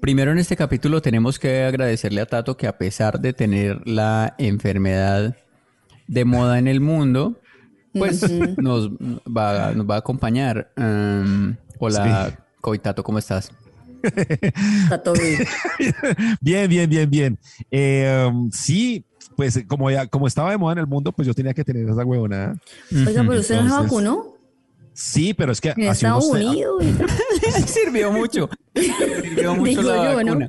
Primero en este capítulo tenemos que agradecerle a Tato que a pesar de tener la enfermedad de moda en el mundo, pues nos, va, nos va a acompañar. Um, hola, sí. Tato, ¿cómo estás? Tato bien. bien, bien, bien, bien. Eh, um, sí, pues como ya, como estaba de moda en el mundo, pues yo tenía que tener esa huevonada. Oiga, pero usted no se vacunó. Sí, pero es que en Estados Unidos sirvió mucho. Sirvió mucho Digo la yo, vacuna. ¿no?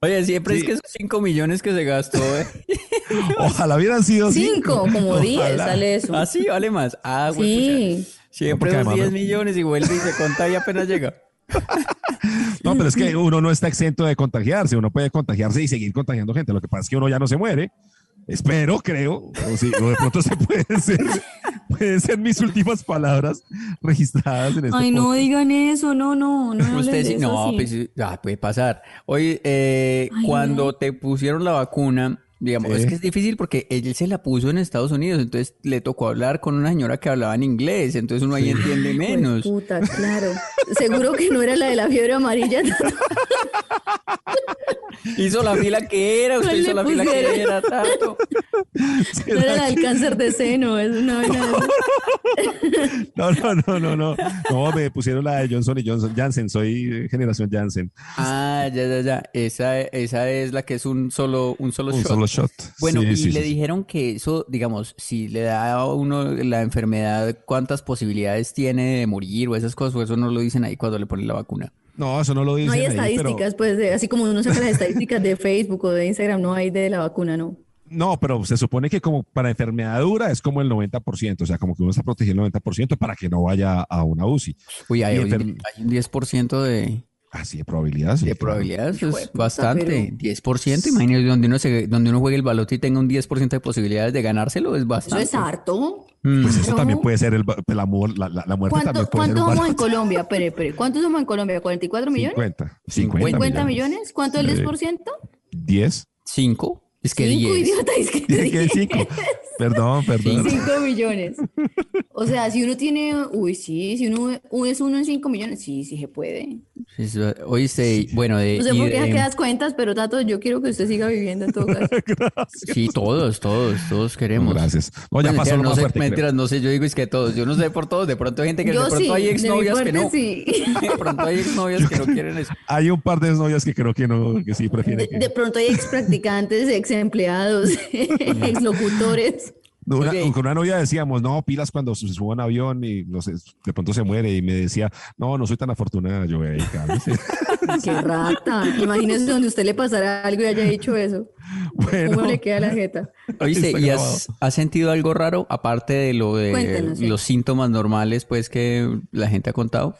Oye, siempre Sí. es que esos 5 millones que se gastó, ¿eh? Ojalá hubieran sido Cinco, como diez, Ojalá. sale eso. Ah, sí, vale más. Ah, güey, Sí. pucha. Siempre además- 10 millones y vuelve y se conta y apenas llega. No, pero es que uno no está exento de contagiarse, uno puede contagiarse y seguir contagiando gente. Lo que pasa es que uno ya no se muere. Espero, creo. O, sí, o de pronto se puede ser, pueden ser mis últimas palabras registradas en este Ay, no podcast. digan eso, no, no, no. Usted de sí, eso, no, pues ah, puede pasar. Oye, eh, Ay, cuando no. te pusieron la vacuna, digamos, Sí. es que es difícil porque él se la puso en Estados Unidos, entonces le tocó hablar con una señora que hablaba en inglés, entonces uno ahí entiende menos. Puta, claro. Seguro que no era la de la fiebre amarilla. Hizo la fila que era, usted ¿Cuál hizo la fila que era, tanto. No era la del cáncer de seno, es una vaina. No, no, no, no, no. No, me pusieron la de Johnson y Johnson. Janssen, soy generación Janssen. Ah, ya, ya, ya. Esa, esa es la que es un solo, un solo Un shot. solo shot. Bueno, Sí, y sí, le sí. dijeron que eso, digamos, si le da a uno la enfermedad, ¿cuántas posibilidades tiene de morir o esas cosas? O eso no lo dicen ahí cuando le ponen la vacuna. No, eso no lo dicen No hay ahí, pero- estadísticas, pues, de- así como uno saca las estadísticas de Facebook o de Instagram, no hay de la vacuna, no. No, pero se supone que como para enfermedad dura es como el 90%, o sea, como que uno está protegido el 90% para que no vaya a una UCI. Uy, hay, enfer- hay un 10% de, Así de probabilidad, sí. de probabilidades, de es puta, bastante. pero- 10%, imagínese, donde uno, se, donde uno juegue el baloto y tenga un 10% de posibilidades de ganárselo, es Eso bastante. es harto. Mm. Pues eso No. también puede ser el, el amor, la, la, la muerte ¿Cuánto, también puede ser ¿Cuántos somos en. Colombia? Espere, espere. ¿Cuántos somos en Colombia? ¿44 millones? 50. 50, 50 millones. millones. ¿Cuánto es el Sí. 10%? 10. ¿Cinco? Es que Cinco 10. idiota, es que Dije que 5. Perdón, perdón. 5 millones. O sea, si uno tiene, uy, sí, si uno uno es uno en 5 millones, sí, sí se puede. Eso- Oíste, bueno, de, No sé por qué das cuentas, pero Tato, yo quiero que usted siga viviendo en todo caso. Sí, todos, todos, todos queremos. Gracias. No, ya Bueno, pasó lo no más sé, fuerte. creo. no sé, yo digo es que todos, yo no sé por todos, de pronto hay gente que de pronto sí, hay exnovias que no. sí. De pronto hay exnovias que no quieren eso. Hay un par de novias que creo que no, que sí prefieren De, que... de pronto hay ex practicantes, ex empleados, ex locutores. Una-. Con una novia decíamos, no, pilas cuando se suba un avión y no sé, de pronto se muere y me decía, no, no soy tan afortunada, yo, "Ey, cálmese". Qué rata. Imagínese donde a usted le pasara algo y haya dicho eso. Bueno, ¿Cómo le queda la jeta? ¿y has, has sentido algo raro aparte de lo de sí. los síntomas normales pues que la gente ha contado?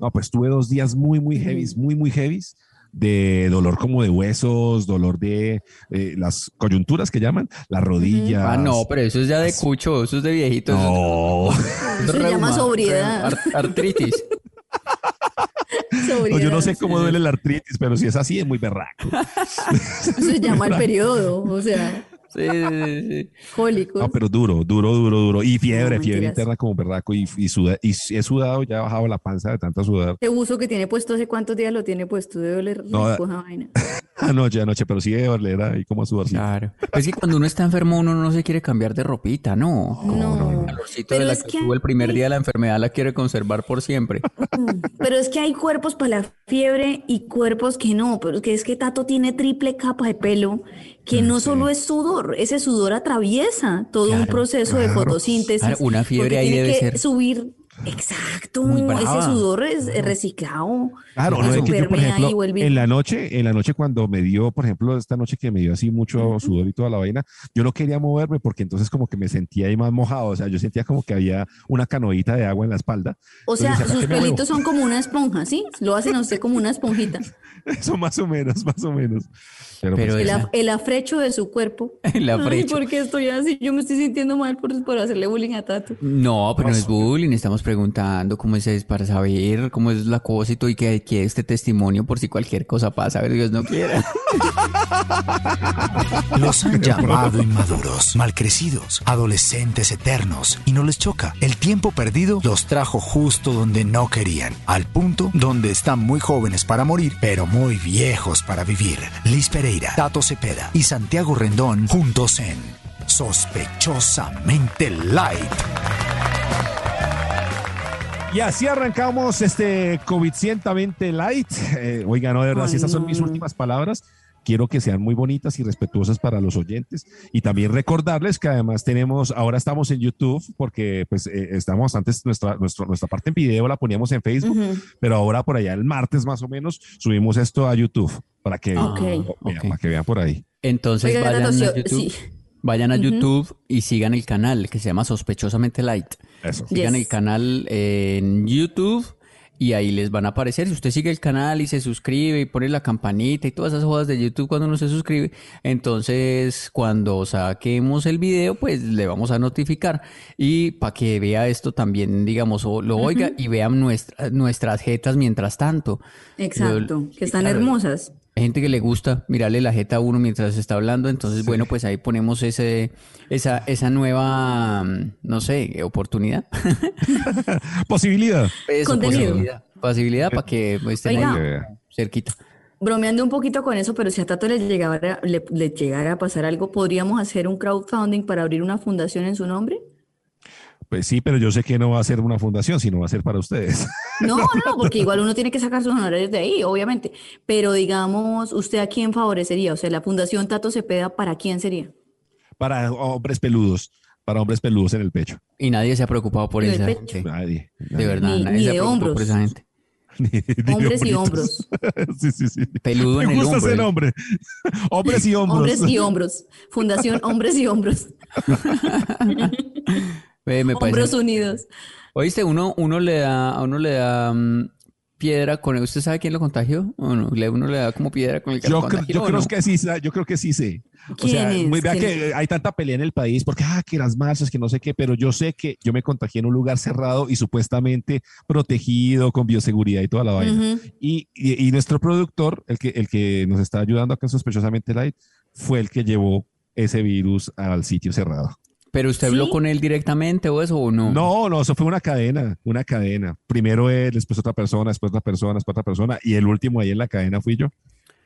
no, pues tuve dos días muy, muy heavy, muy, muy heavy, de dolor como de huesos, dolor de eh, las coyunturas que llaman, las rodillas. Ah, no, pero eso es ya de cucho, eso es de viejito. eso No. es Eso se llama sobriedad. ar- artritis. No, yo no sé cómo duele la artritis, pero si es así es muy berraco. Eso se llama el periodo, o sea, Sí, sí, sí. cólicos. No, pero duro, duro, duro, duro. Y fiebre, No, fiebre interna como berraco. Y, y, suda- y he sudado, ya he bajado la panza de tanta sudar. Este uso que tiene puesto, ¿hace cuántos días lo tiene puesto? Debe oler No, rico esa vaina. Anoche, anoche, pero sí de doler ahí como a sudar. Claro. Es que cuando uno está enfermo uno no se quiere cambiar de ropita, ¿no? No, El calorcito Pero de la es que que tuvo el primer día de la enfermedad la quiere conservar por siempre. pero es que hay cuerpos para la fiebre y cuerpos que no, pero es que es que Tato tiene triple capa de pelo, que no solo es sudor, ese sudor atraviesa todo un Claro, proceso de fotosíntesis. Claro, una fiebre ahí tiene debe que ser. subir Exacto, ese sudor es reciclado. Claro, La no es que yo, por ejemplo, vuelve- en la noche, en la noche cuando me dio, por ejemplo, esta noche que me dio así mucho sudor y toda la vaina, yo no quería moverme porque entonces como que me sentía ahí más mojado, o sea, yo sentía como que había una canoita de agua en la espalda. O sea, Entonces, ¿para sus pelitos son como una esponja, ¿sí? Lo hacen a usted como una esponjita. Eso más o menos, más o menos. Pero, Pero pues, El, af- el afrecho de su cuerpo. El Ay, afrecho. ¿por qué estoy así? Yo me estoy sintiendo mal por, por hacerle bullying a Tato. No, pero no es bullying, estamos preguntando cómo es para saber cómo es la cosa y todo, y que, que este testimonio por si cualquier cosa pasa, a ver, Dios no quiera. Los han llamado inmaduros, malcrecidos, adolescentes eternos, y no les choca. El tiempo perdido los trajo justo donde no querían, al punto donde están muy jóvenes para morir, pero muy viejos para vivir. Liz Pereira, Tato Cepeda y Santiago Rendón juntos en Sospechosamente Light. Y así arrancamos este COVID cientamente light. Eh, oiga, no, de verdad, si Ay, esas son mis no. últimas palabras, quiero que sean muy bonitas y respetuosas para los oyentes. Y también recordarles que además tenemos, ahora estamos en YouTube, porque pues eh, estamos antes, nuestra, nuestra, nuestra parte en video la poníamos en Facebook, Ujú. pero ahora por allá el martes más o menos subimos esto a YouTube para que, Ok. vean, ok. para que vean por ahí. Entonces Oiga, vayan Tato, a sí, YouTube, sí. Vayan a YouTube y sigan el canal que se llama Sospechosamente Light. Eso. Sigan Yes. el canal en YouTube y ahí les van a aparecer. Si usted sigue el canal y se suscribe y pone la campanita y todas esas jodas de YouTube cuando uno se suscribe, entonces cuando saquemos el video, pues le vamos a notificar. Y para que vea esto también, digamos, o lo oiga y vean nuestra- nuestras jetas mientras tanto. Exacto, Yo- que están claro, hermosas. Hay gente que le gusta mirarle la jeta a uno mientras está hablando, entonces bueno, pues ahí ponemos ese, esa, esa nueva, mm, no sé, oportunidad. Posibilidad. Eso, Contenido. Posibilidad, posibilidad para que pues, estén Oiga. ahí cerquita. Bromeando un poquito con eso, pero si a Tato le llegara, le, le llegara a pasar algo, ¿podríamos hacer un crowdfunding para abrir una fundación en su nombre? Pues sí, pero yo sé que no va a ser una fundación, sino va a ser para ustedes. No, no, porque igual uno tiene que sacar sus honorarios de ahí, obviamente. Pero digamos, ¿usted a quién favorecería? O sea, la fundación Tato Cepeda, ¿para quién sería? para hombres peludos, para hombres peludos en el pecho. Y nadie se ha preocupado por esa gente. Nadie. De verdad, Ni- nadie ni se ha de por hombros. esa gente. Ni Hombres y hombros. sí, sí, sí. Peludo Me en el gusta hombro. ese nombre. Hombres y hombros. Hombres y hombros. Fundación Hombres y Hombros. Ve, me parece- Hombros unidos. Oíste, uno, uno le da, a uno le da mm, piedra con ¿Usted sabe quién lo contagió? ¿O no? Uno le da como piedra con el que Yo, creo, contagió, yo ¿o creo no? que sí, yo creo que sí sé. O ¿Quién sea, es? muy- vea ¿Quién que hay tanta pelea en el país porque, ah, que las masas, que no sé qué, pero yo sé que yo me contagié en un lugar cerrado y supuestamente protegido con bioseguridad y toda la vaina. Ujú. Y, y- y nuestro productor, el que, el que nos está ayudando acá en Sospechosamente Light, fue el que llevó ese virus al sitio cerrado. ¿Pero usted habló ¿Sí? con él directamente o eso o no? No, no, eso fue una cadena, una cadena. Primero él, después otra persona, después otra persona, después otra persona, y el último ahí en la cadena fui yo.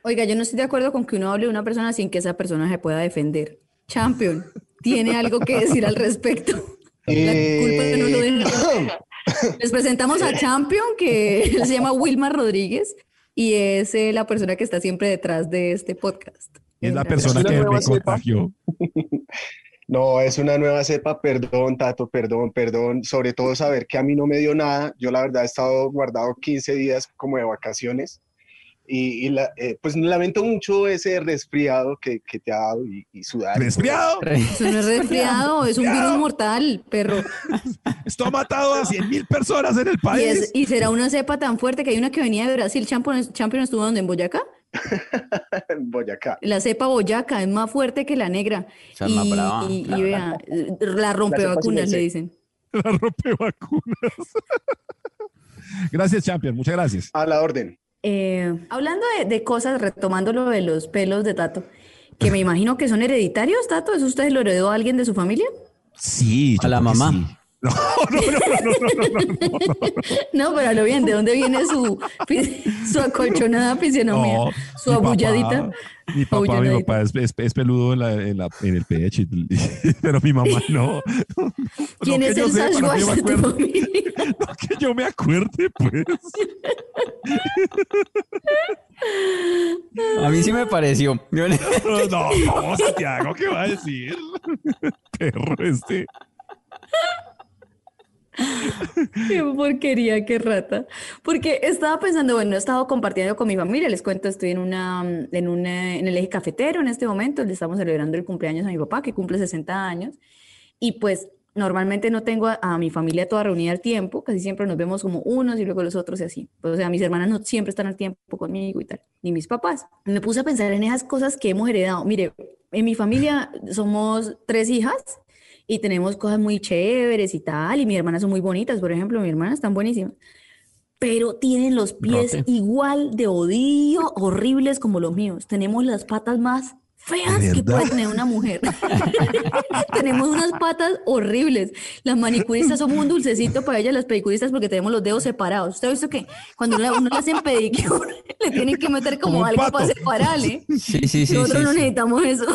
Oiga, yo no estoy de acuerdo con que uno hable de una persona sin que esa persona se pueda defender. Champion, ¿tiene algo que decir al respecto? La culpa no lo deja. Les presentamos a Champion, que él se llama Wilmar Rodríguez y es eh, la persona que está siempre detrás de este podcast. Es la persona que me contagió. No, es una nueva cepa, perdón, Tato, perdón, perdón. Sobre todo saber que a mí no me dio nada. Yo la verdad he estado guardado 15 días como de vacaciones y, y la- eh, pues lamento mucho ese resfriado que, que te ha dado y, y sudar. ¡Resfriado! Eso no es resfriado, es un virus mortal, perro. Esto ha matado a 100 mil personas en el Y, país. es- y será una cepa tan fuerte que hay una que venía de Brasil. Champion, Champion estuvo donde, en Boyacá. Boyacá. La cepa Boyaca es más fuerte que la negra. Esa es más y, brava. y- y vea, la rompevacunas le dicen. La rompevacunas. gracias, Champion. Muchas gracias. A la orden. Eh, hablando de, de cosas, retomando lo de los pelos de Tato, que me imagino que son hereditarios, Tato, ¿eso usted lo heredó a alguien de su familia? Sí, A la mamá. sí. No, no, no, no, no, no, no, no. No, pero a lo bien, ¿de dónde viene su, su acolchonada fisionomía? No, su mi papá- abulladita. Mi papá, mi papá es, es- es peludo en, la- en la- en el pecho, pero mi mamá no. ¿Quién es el sepa, no que Sasquatch yo me de tu familia? No que yo me acuerde, pues. A mí sí me pareció. No, no, Santiago, ¿qué va a decir? Perro este. Qué porquería, qué rata. Porque estaba pensando, bueno, he estado compartiendo con mi familia, les cuento, estoy en una, en una, en el eje cafetero en este momento, le estamos celebrando el cumpleaños a mi papá, que cumple 60 años, y pues normalmente no tengo a, mi familia toda reunida al tiempo, casi siempre nos vemos como unos y luego los otros y así. Pues, o sea, mis hermanas no siempre están al tiempo conmigo y tal, ni mis papás. Me puse a pensar en esas cosas que hemos heredado. Mire, en mi familia somos tres hijas y tenemos cosas muy chéveres y tal, y mis hermanas son muy bonitas, por ejemplo, mi hermana están buenísimas, pero tienen los pies igual de odio, horribles como los míos. Tenemos las patas más feas que puede tener una mujer. tenemos unas patas horribles. Las manicuristas somos un dulcecito para ellas, las pedicuristas, porque tenemos los dedos separados. ¿Usted ha visto que cuando uno, le hacen pedicure, le tienen que meter como, algo para separarle? Sí, sí, sí. Nosotros no necesitamos eso.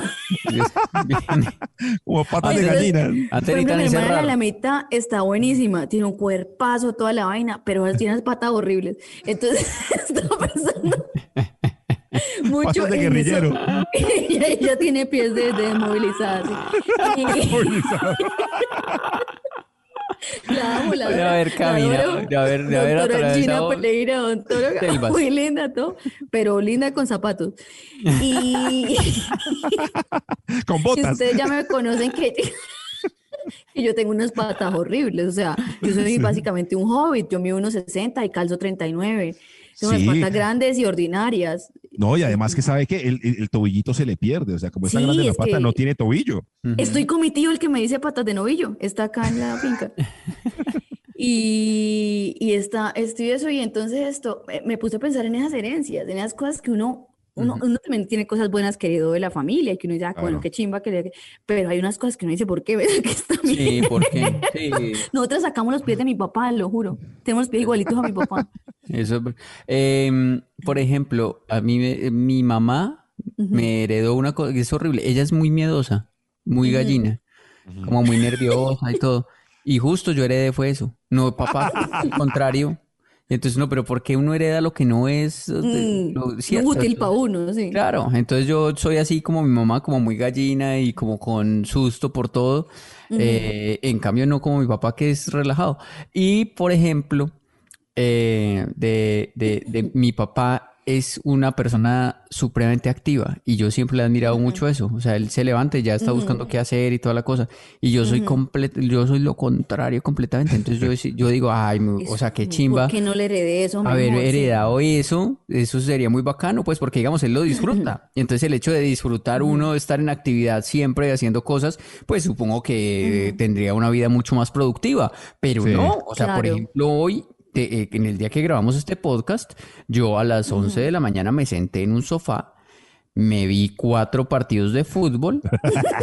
como patas de gallina. Por ejemplo, mi hermana la mitad está buenísima, tiene un cuerpazo, toda la vaina, pero tiene unas patas horribles. Entonces, estaba pensando mucho de guerrillero. ella, tiene pies de, desmovilizadas. La amo, la De haber caminado, de haber, de haber atravesado. Pereira, muy linda, todo, pero linda con zapatos. Y. con botas. ustedes ya me conocen que. y yo tengo unas patas horribles, o sea, yo soy básicamente un hobbit, yo mido unos 60 y calzo 39. Son unas patas grandes y ordinarias. No, y además que sabe que el, tobillito se le pierde, o sea, como está grande la pata, no tiene tobillo. Estoy con mi tío, el que me dice patas de novillo, está acá en la finca. y, y está, estoy eso, y entonces esto, me puse a pensar en esas herencias, en esas cosas que uno uno, uno, también tiene cosas buenas querido de la familia, y que uno dice, ah, bueno, qué chimba, que pero hay unas cosas que uno dice, ¿por qué? ¿Ves que está? Sí, ¿por qué? Sí. Nosotros sacamos los pies de mi papá, lo juro. Tenemos los pies igualitos a mi papá. Eso, eh, por ejemplo, a mí, mi mamá me heredó una cosa que es horrible. Ella es muy miedosa, muy gallina, como muy nerviosa y todo. Y justo yo heredé fue eso. No, papá, al contrario. Entonces, no, pero ¿por qué uno hereda lo que no es mm, útil para uno? Sí. Claro, entonces yo soy así como mi mamá, como muy gallina y como con susto por todo. Eh, en cambio, no como mi papá, que es relajado. Y, por ejemplo, eh, de, de, de mi papá es una persona supremamente activa y yo siempre le he admirado mucho eso. O sea, él se levanta y ya está buscando qué hacer y toda la cosa. Y yo soy completo, yo soy lo contrario completamente. Entonces yo, yo digo, ay, o sea, qué chimba. ¿Por qué no le heredé eso? Haber heredado eso, eso sería muy bacano, pues porque digamos, él lo disfruta. Y entonces el hecho de disfrutar uno, estar en actividad siempre haciendo cosas, pues supongo que tendría una vida mucho más productiva. Pero no, o sea, por ejemplo, hoy eh, en el día que grabamos este podcast, yo a las 11 de la mañana me senté en un sofá, me vi cuatro partidos de fútbol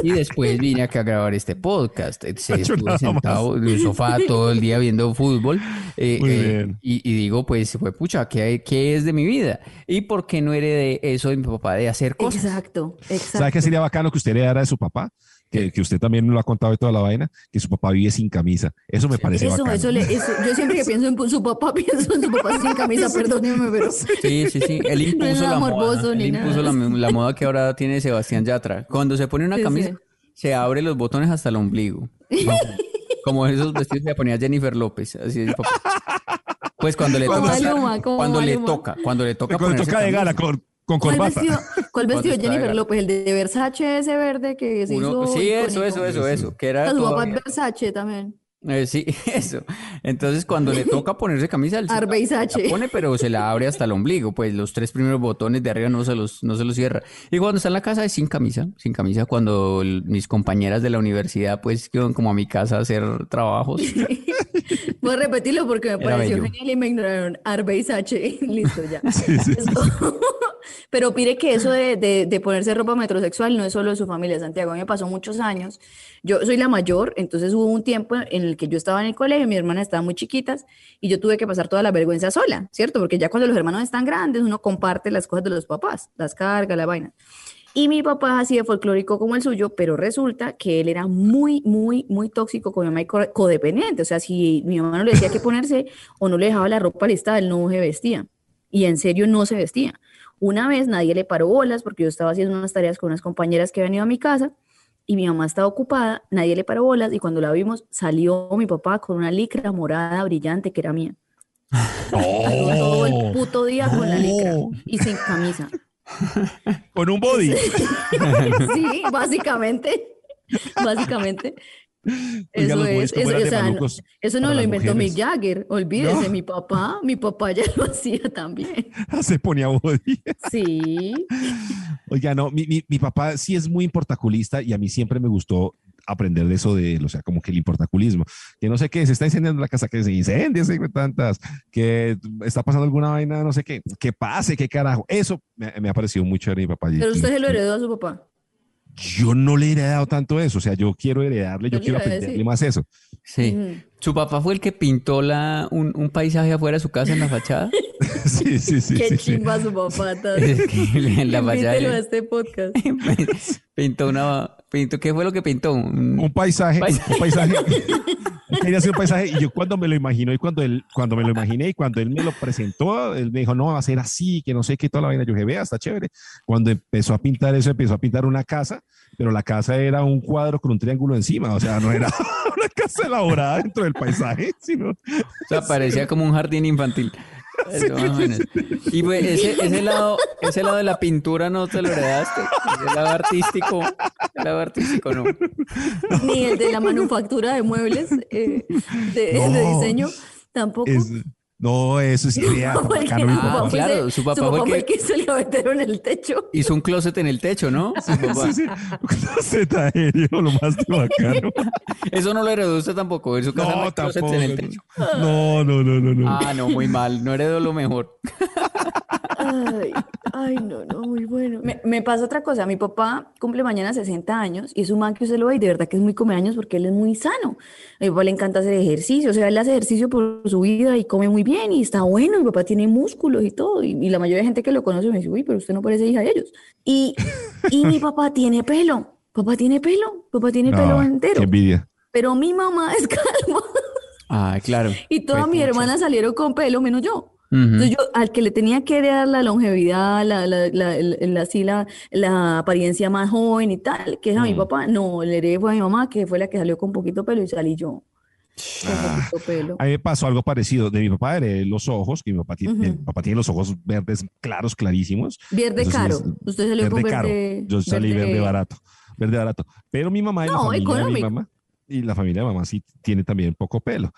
y después vine acá a grabar este podcast. estuve sentado en un sofá todo el día viendo fútbol eh, eh, y, digo, pues fue pucha, ¿qué, ¿qué, es de mi vida? ¿Y por qué no heredé eso de mi papá de hacer cosas? Exacto, exacto. ¿Sabe qué sería bacano que usted heredara de su papá? Que, usted también me lo ha contado de toda la vaina, que su papá vive sin camisa. Eso me parece eso, bacano. Eso, yo siempre que pienso en su papá, pienso en su papá sin camisa, perdóneme, pero... Sí, sí, sí. Él impuso, la, moda, él impuso la, la, moda que ahora tiene Sebastián Yatra. Cuando se pone una camisa, se abre los botones hasta el ombligo. Como esos vestidos que ponía Jennifer López. Así es, papá. Pues cuando le toca, cuando le toca, cuando le toca, cuando le toca de gala con con ¿Cuál vestido, ¿Cuál vestido Jennifer López? El de Versace ese verde que se hizo. Sí, eso, eso, eso, eso. Que era su papá Versace también. Eh, sí, eso. Entonces, cuando le toca ponerse camisa, él se la, pone, pero se la abre hasta el ombligo. Pues los tres primeros botones de arriba no se los, no se los cierra. Y cuando está en la casa es sin camisa, sin camisa. Cuando mis compañeras de la universidad, pues, iban como a mi casa a hacer trabajos. Voy a repetirlo porque me pareció genial y me ignoraron. Arbeisache. Listo, ya. Sí, sí, pero pide que eso de, de, ponerse ropa metrosexual no es solo de su familia, Santiago. A mí me pasó muchos años. Yo soy la mayor, entonces hubo un tiempo en el que yo estaba en el colegio, mi hermana estaba muy chiquitas y yo tuve que pasar toda la vergüenza sola, ¿cierto? Porque ya cuando los hermanos están grandes, uno comparte las cosas de los papás, las cargas, la vaina. Y mi papá así de folclórico como el suyo, pero resulta que él era muy, muy, muy tóxico con mi mamá y codependiente. O sea, si mi mamá no le decía qué ponerse o no le dejaba la ropa listada, él no se vestía. Y en serio no se vestía. Una vez nadie le paró bolas porque yo estaba haciendo unas tareas con unas compañeras que habían ido a mi casa y mi mamá estaba ocupada, nadie le paró bolas y cuando la vimos salió mi papá con una licra morada brillante que era mía. Todo el puto día con la licra y sin camisa. Con un body. Sí, básicamente. Básicamente. Eso es, ¿cómo eso, o sea, no, eso no lo inventó Mick mujeres? Jagger, olvídese, No. mi papá, mi papá ya lo hacía también. Se ponía body. Sí, Oiga, no, mi, mi, mi papá sí es muy importaculista y a mí siempre me gustó aprender de eso de él, o sea, como que el importaculismo, que no sé qué, se está incendiando la casa, que se incendia, se tantas, que está pasando alguna vaina, no sé qué, que pase, qué carajo. Eso me, me ha parecido muy chévere mi papá. pero usted se lo heredó a su papá. Yo no le he heredado tanto eso, o sea, yo quiero heredarle, yo quiero aprenderle decir. más eso. Sí. ¿Su papá fue el que pintó la, un, un paisaje afuera de su casa en la fachada? sí, sí, sí. Qué sí, sí. chimba su papá. Es que en la fachada a este podcast. pintó una... Pintó, ¿Qué fue lo que pintó? Un- Un paisaje, Paisaje. un paisaje. Quería hacer un paisaje y yo cuando me lo imagino y cuando él, cuando me lo imaginé y cuando él me lo presentó, él me dijo, no, va a ser así, que no sé qué, toda la vaina. Yo dije, vea, está chévere. Cuando empezó a pintar eso, empezó a pintar una casa, pero la casa era un cuadro con un triángulo encima, o sea, no era una casa elaborada dentro del paisaje, sino... O sea, parecía como un jardín infantil. Eso. Y pues ese, ese lado, ese lado de la pintura no te lo heredaste. Ese lado artístico, el lado artístico no. Ni el de la manufactura de muebles, eh, de, No. de diseño, tampoco. Es- no, eso bacano, que- mi Ah, papá. claro, su papá fue el fue el que- que hizo el gavetero en el techo. Hizo un closet en el techo, ¿no? Su papá. Sí, sí, un closet aéreo, lo más de bacano. Eso no lo heredó usted tampoco. En su casa no, hay closets en el techo. No, no, no, no, no. Ah, no, muy mal. No heredó lo mejor. Ay, ay, no, no, muy bueno. Me, me pasa otra cosa. Mi papá cumple mañana 60 años y es un man que usted lo ve y de verdad que es muy come años porque él es muy sano. A mi papá le encanta hacer ejercicio. O sea, él hace ejercicio por su vida y come muy bien y está bueno. Mi papá tiene músculos y todo. Y, y la mayoría de gente que lo conoce me dice, uy, pero usted no parece hija de ellos. Y, y mi papá tiene pelo. Papá tiene pelo. Papá tiene pelo No, entero. Qué envidia. Pero mi mamá es calma. Ah, claro. Y todas Fue mis hermanas salieron con pelo, menos yo. Ujú. Entonces yo, al que le tenía que dar la longevidad, la, la, la, el- así la, la apariencia más joven y tal, que es a mi Mm. papá, no, le heredé fue a mi mamá, que fue la que salió con poquito pelo y salí yo Ah. pelo. A mí me pasó algo parecido. De mi papá heredé los ojos, que mi papá tiene, Ujú. mi papá tiene los ojos verdes claros, clarísimos. Verde caro. es- Usted salió con Verde caro. verde. Yo salí verde, barato. Verde barato. Pero mi mamá y la No, familia de mi mamá y la familia de mamá sí tiene también poco pelo.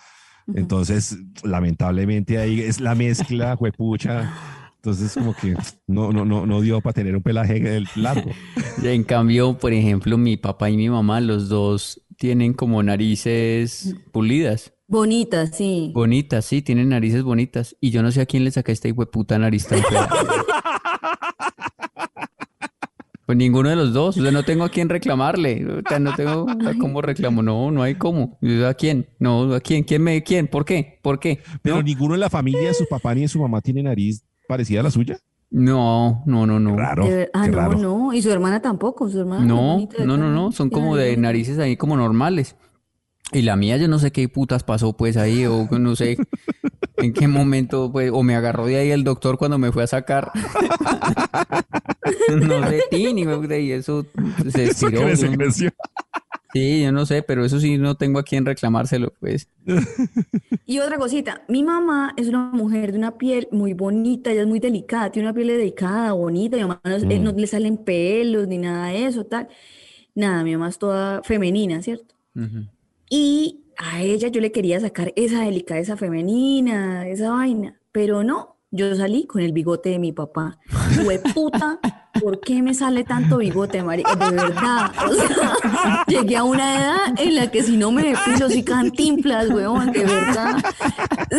Ujú. Entonces, lamentablemente ahí es la mezcla, juepucha. Entonces, como que no, no, no, no dio para tener un pelaje del- largo. En cambio, por ejemplo, mi papá y mi mamá, los dos tienen como narices pulidas. Bonita, sí. Bonitas, sí, tienen narices bonitas. Y yo no sé a quién le saqué esta puta nariz tan fea. Pues ninguno de los dos. O sea, no tengo a quién reclamarle. O sea, no tengo cómo reclamo. No, no hay cómo. ¿A quién? No, ¿a quién? ¿Quién me? ¿Quién? ¿Por qué? ¿Por qué? Pero ¿No? ninguno en la familia de su papá ni de su mamá tiene nariz parecida a la suya. No, no, no, no. Raro. De ah, qué no, raro. no. Y su hermana tampoco. Su hermana. No, no, no, no. Son como de narices ahí como normales. Y la mía, yo no sé qué putas pasó pues ahí, o no sé en qué momento, pues, o me agarró de ahí el doctor cuando me fue a sacar. No sé, ti, ni me- y eso se Eso estiró. no- creció. Sí, yo no sé, pero eso sí no tengo a quién reclamárselo, pues. Y otra cosita, mi mamá es una mujer de una piel muy bonita, ella es muy delicada, tiene una piel delicada, bonita, mi mamá no, eh, Mm. no le salen pelos ni nada de eso, tal. Nada, mi mamá es toda femenina, ¿cierto? Ujú. Y a ella yo le quería sacar esa delicadeza femenina, esa vaina, pero no, yo salí con el bigote de mi papá. puta, ¿por qué me sale tanto bigote, marica? De verdad, o sea, llegué a una edad en la que si no me depilo, si cantinflas, weón, de verdad.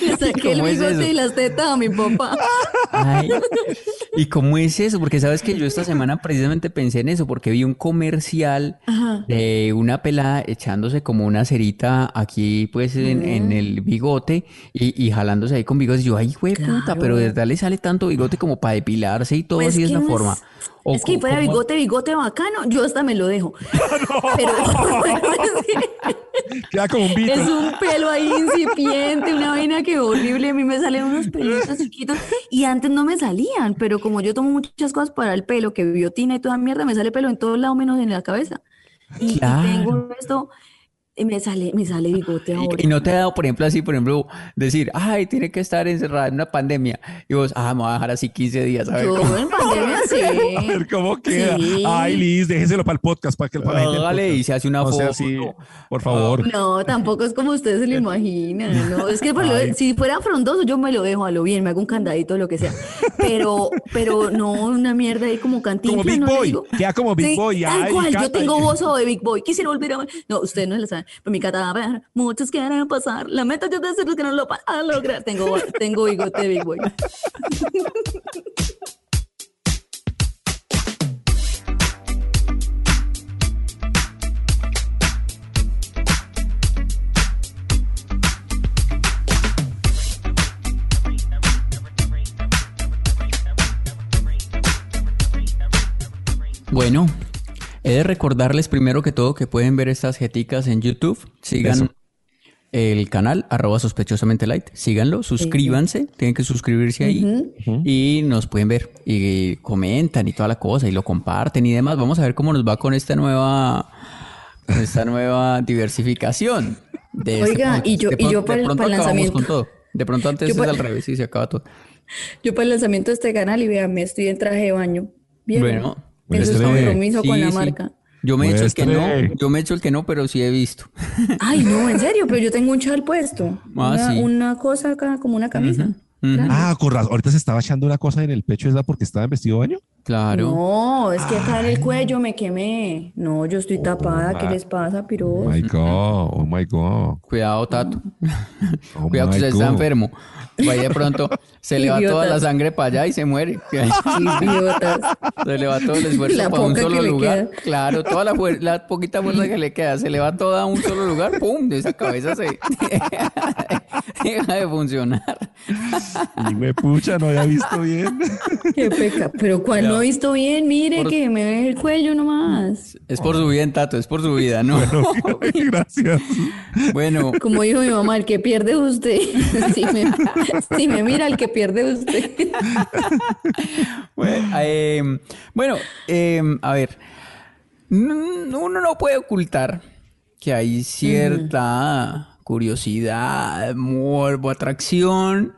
Le saqué el ¿Cómo es bigote y las tetas a mi papá. Ay, ¿y cómo es eso? Porque sabes que yo esta semana precisamente pensé en eso, porque vi un comercial Ajá. de una pelada echándose como una cerita aquí, pues, en, en el bigote y, y jalándose ahí con bigotes. Y yo, ay, güey, puta, Claro. pero de verdad le sale tanto bigote como para depilarse y todo Pues así de esa no forma. Es, O es que fuera ¿cómo- bigote, bigote bacano, yo hasta me lo dejo. Pero, pero es que- Queda como un vito. Es un pelo ahí incipiente, una vaina que horrible. A mí me salen unos pelitos chiquitos y antes no me salían, pero como yo tomo muchas cosas para el pelo, que biotina y toda mierda, me sale pelo en todos lados menos en la cabeza. Y, y tengo esto, me sale, me sale bigote ahora. Y no te ha dado, por ejemplo, así, por ejemplo, decir, ay, tiene que estar encerrada en una pandemia. Y vos, ah, me voy a dejar así 15 días. A ver Yo cómo, en pandemia sí. A ver cómo queda. Sí. Ay, Liz, déjeselo para el podcast, para que para del Hágale podcast. y se hace una No foto. sea por favor. No, tampoco es como ustedes se lo imaginan, ¿no? Es que por lo- si fuera frondoso yo me lo dejo a lo bien, me hago un candadito, lo que sea. Pero, pero no una mierda ahí como cantinfla, Como Big ¿no Boy, queda como Big Sí, Boy, Tal ay, cual, yo tengo y- voz de Big Boy. Quisiera volver a... No, ustedes no lo saben, pero mi cadáver, muchos quieren pasar. La meta yo de decirles que no lo van a lograr. Tengo, tengo bigote Big. Bueno, he de recordarles primero que todo que pueden ver estas jeticas en YouTube. Sigan Eso. el canal, arroba sospechosamente light. Síganlo, suscríbanse, tienen que suscribirse ahí y nos pueden ver y comentan y toda la cosa y lo comparten y demás. Vamos a ver cómo nos va con esta nueva, con esta nueva diversificación. De este Oiga, y yo- De y yo para de el- pronto para el lanzamiento. con todo. De pronto antes Yo es al revés y se acaba todo. Yo para el lanzamiento de este canal y vean, me estoy en traje de baño. ¿Vieron? Bueno, Eso es compromiso con la sí. marca. Yo me he hecho el que no, yo me he hecho el que no, pero sí he visto. Ay, no, en serio, pero yo tengo un chal puesto. Ah, una, sí. una cosa acá, como una camisa. Claro. Ah, con razón. Ahorita se estaba echando una cosa en el pecho, ¿es la porque estaba en vestido de baño? Claro. No, es que acá en el cuello me quemé. No, yo estoy tapada. ¿Qué les pasa, Oh piros? my God, oh my God. Cuidado, Tato. Oh Cuidado que usted está enfermo. Vaya de pronto, se le va toda la sangre para allá y se muere. Idiotas. Se le va todo el esfuerzo La para un solo lugar. queda. Claro, toda la, fuer- la poquita fuerza que le queda, se le va toda a un solo lugar, ¡pum! De esa cabeza se deja de funcionar. Y me pucha, no había visto bien. Qué peca. Pero cuando no he visto bien, mire Por- que me ve el cuello nomás. Es por su vida, Tato, es por su vida, ¿no? Gracias. Bueno, Como dijo mi mamá, el que pierde usted. Si me, si me mira, el que pierde usted. Bueno, eh, bueno, eh, a ver, uno no puede ocultar que hay cierta curiosidad, morbo, atracción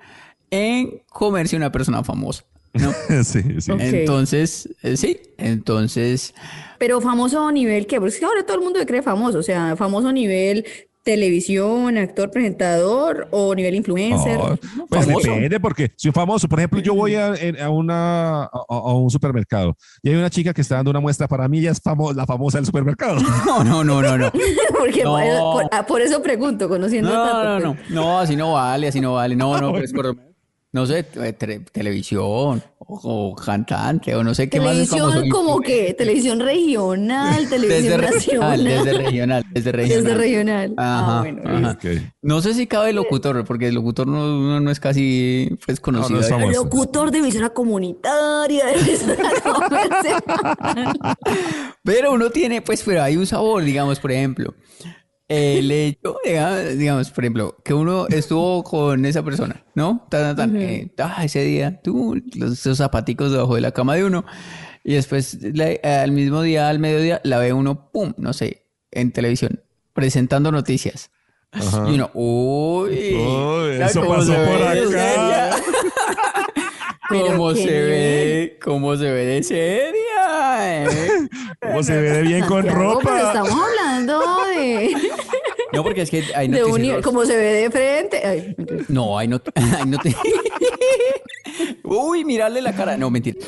en comerse una persona famosa, ¿no? Sí, sí. Ok. Entonces, eh, sí, entonces, Pero famoso nivel, ¿qué? Porque es que ahora todo el mundo se cree famoso. O sea, famoso nivel televisión, actor, presentador o nivel influencer. Oh, pues famoso. depende, porque soy famoso. Por ejemplo, yo voy a, una, a, a un supermercado y hay una chica que está dando una muestra para mí, ella es famo- la famosa del supermercado. no, no, no, no, no. Porque No. por, eso- por- por eso pregunto, conociendo a No, Tato, no, pues. no, no, así no vale, así no vale, no, no, pues por, no sé, eh, te- televisión o, o cantante o no sé qué más es Televisión como que, televisión regional, Desde televisión regional, nacional. desde regional, desde regional. Desde regional. Ajá, Ah, bueno, ajá. No sé si cabe locutor, porque el locutor no, no, no es casi pues, conocido. No, famoso. Locutor de emisora comunitaria, de emisora comercial. Pero uno tiene, pues, pero hay un sabor, digamos, por ejemplo. El hecho, digamos, digamos, por ejemplo, que uno estuvo con esa persona, ¿no? Tan, tan, eh, ah, ese día, tú, los, esos zapaticos debajo de la cama de uno. Y después, la- al mismo día, al mediodía, la ve uno, pum, no sé, en televisión, presentando noticias. Ajá. Y uno, uy, Uy, ¿sabe eso pasó por acá. ¿Cómo se ve? ¿Cómo se ve de seria? eh? ¿Cómo se ve de bien con Santiago, Pero ropa? estamos hablando de, No, porque es que hay de un noticieros- nivel, como se ve de frente. Ay. No, hay no, hay no Uy, mirarle la cara. No, mentira.